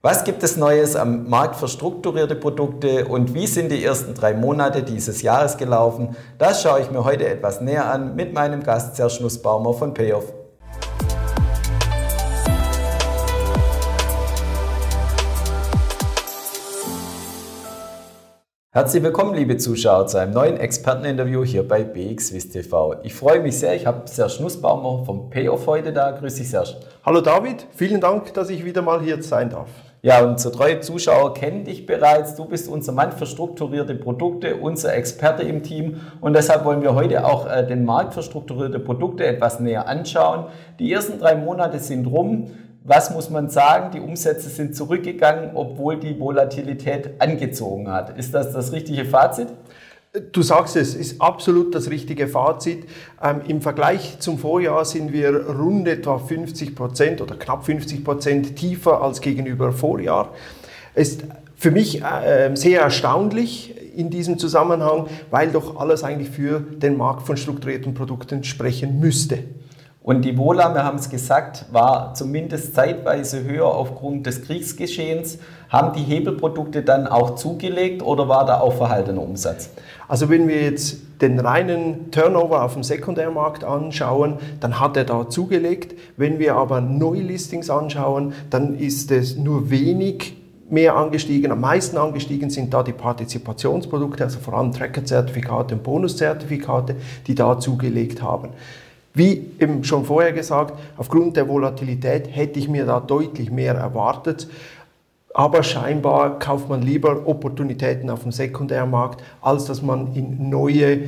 Was gibt es Neues am Markt für strukturierte Produkte und wie sind die ersten drei Monate dieses Jahres gelaufen? Das schaue ich mir heute etwas näher an mit meinem Gast Serge Nussbaumer von Payoff. Herzlich willkommen, liebe Zuschauer, zu einem neuen Experteninterview hier bei BXWIST TV. Ich freue mich sehr, ich habe Serge Nussbaumer vom Payoff heute da. Grüß dich, Serge. Hallo David, vielen Dank, dass ich wieder mal hier sein darf. Ja, unsere treue Zuschauer kennen dich bereits. Du bist unser Mann für strukturierte Produkte, unser Experte im Team. Und deshalb wollen wir heute auch äh, den Markt für strukturierte Produkte etwas näher anschauen. Die ersten drei Monate sind rum. Was muss man sagen? Die Umsätze sind zurückgegangen, obwohl die Volatilität angezogen hat. Ist das das richtige Fazit? Du sagst es, ist absolut das richtige Fazit. Ähm, Im Vergleich zum Vorjahr sind wir rund etwa 50 Prozent oder knapp 50 Prozent tiefer als gegenüber Vorjahr. Ist für mich äh, sehr erstaunlich in diesem Zusammenhang, weil doch alles eigentlich für den Markt von strukturierten Produkten sprechen müsste. Und die Wohler, wir haben es gesagt, war zumindest zeitweise höher aufgrund des Kriegsgeschehens. Haben die Hebelprodukte dann auch zugelegt oder war da auch verhaltener Umsatz? Also wenn wir jetzt den reinen Turnover auf dem Sekundärmarkt anschauen, dann hat er da zugelegt. Wenn wir aber Neulistings anschauen, dann ist es nur wenig mehr angestiegen. Am meisten angestiegen sind da die Partizipationsprodukte, also vor allem Tracker-Zertifikate und Bonuszertifikate, die da zugelegt haben. Wie eben schon vorher gesagt, aufgrund der Volatilität hätte ich mir da deutlich mehr erwartet. Aber scheinbar kauft man lieber Opportunitäten auf dem Sekundärmarkt, als dass man in neue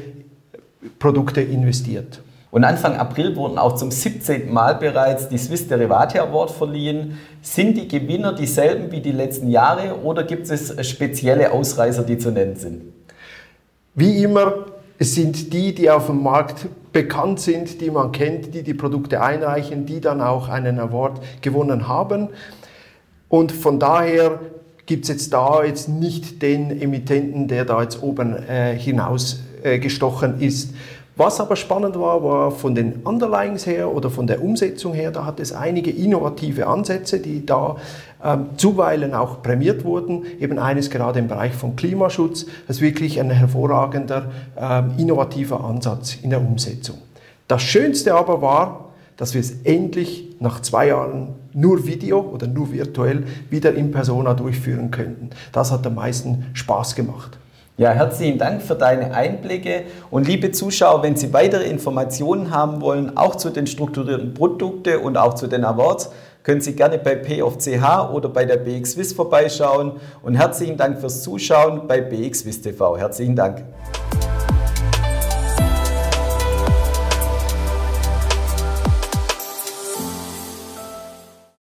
Produkte investiert. Und Anfang April wurden auch zum 17. Mal bereits die Swiss Derivate Award verliehen. Sind die Gewinner dieselben wie die letzten Jahre oder gibt es spezielle Ausreißer, die zu nennen sind? Wie immer es sind die, die auf dem Markt bekannt sind, die man kennt, die die Produkte einreichen, die dann auch einen Award gewonnen haben. Und von daher gibt es jetzt da jetzt nicht den Emittenten, der da jetzt oben äh, hinaus äh, gestochen ist. Was aber spannend war, war von den Underlyings her oder von der Umsetzung her, da hat es einige innovative Ansätze, die da ähm, zuweilen auch prämiert wurden. Eben eines gerade im Bereich von Klimaschutz, das ist wirklich ein hervorragender, ähm, innovativer Ansatz in der Umsetzung. Das Schönste aber war, dass wir es endlich nach zwei Jahren nur Video oder nur virtuell wieder in Persona durchführen könnten. Das hat am meisten Spaß gemacht. Ja, herzlichen Dank für deine Einblicke. Und liebe Zuschauer, wenn Sie weitere Informationen haben wollen, auch zu den strukturierten Produkten und auch zu den Awards, können Sie gerne bei PFCH oder bei der BXWIS vorbeischauen. Und herzlichen Dank fürs Zuschauen bei BXWIS TV. Herzlichen Dank.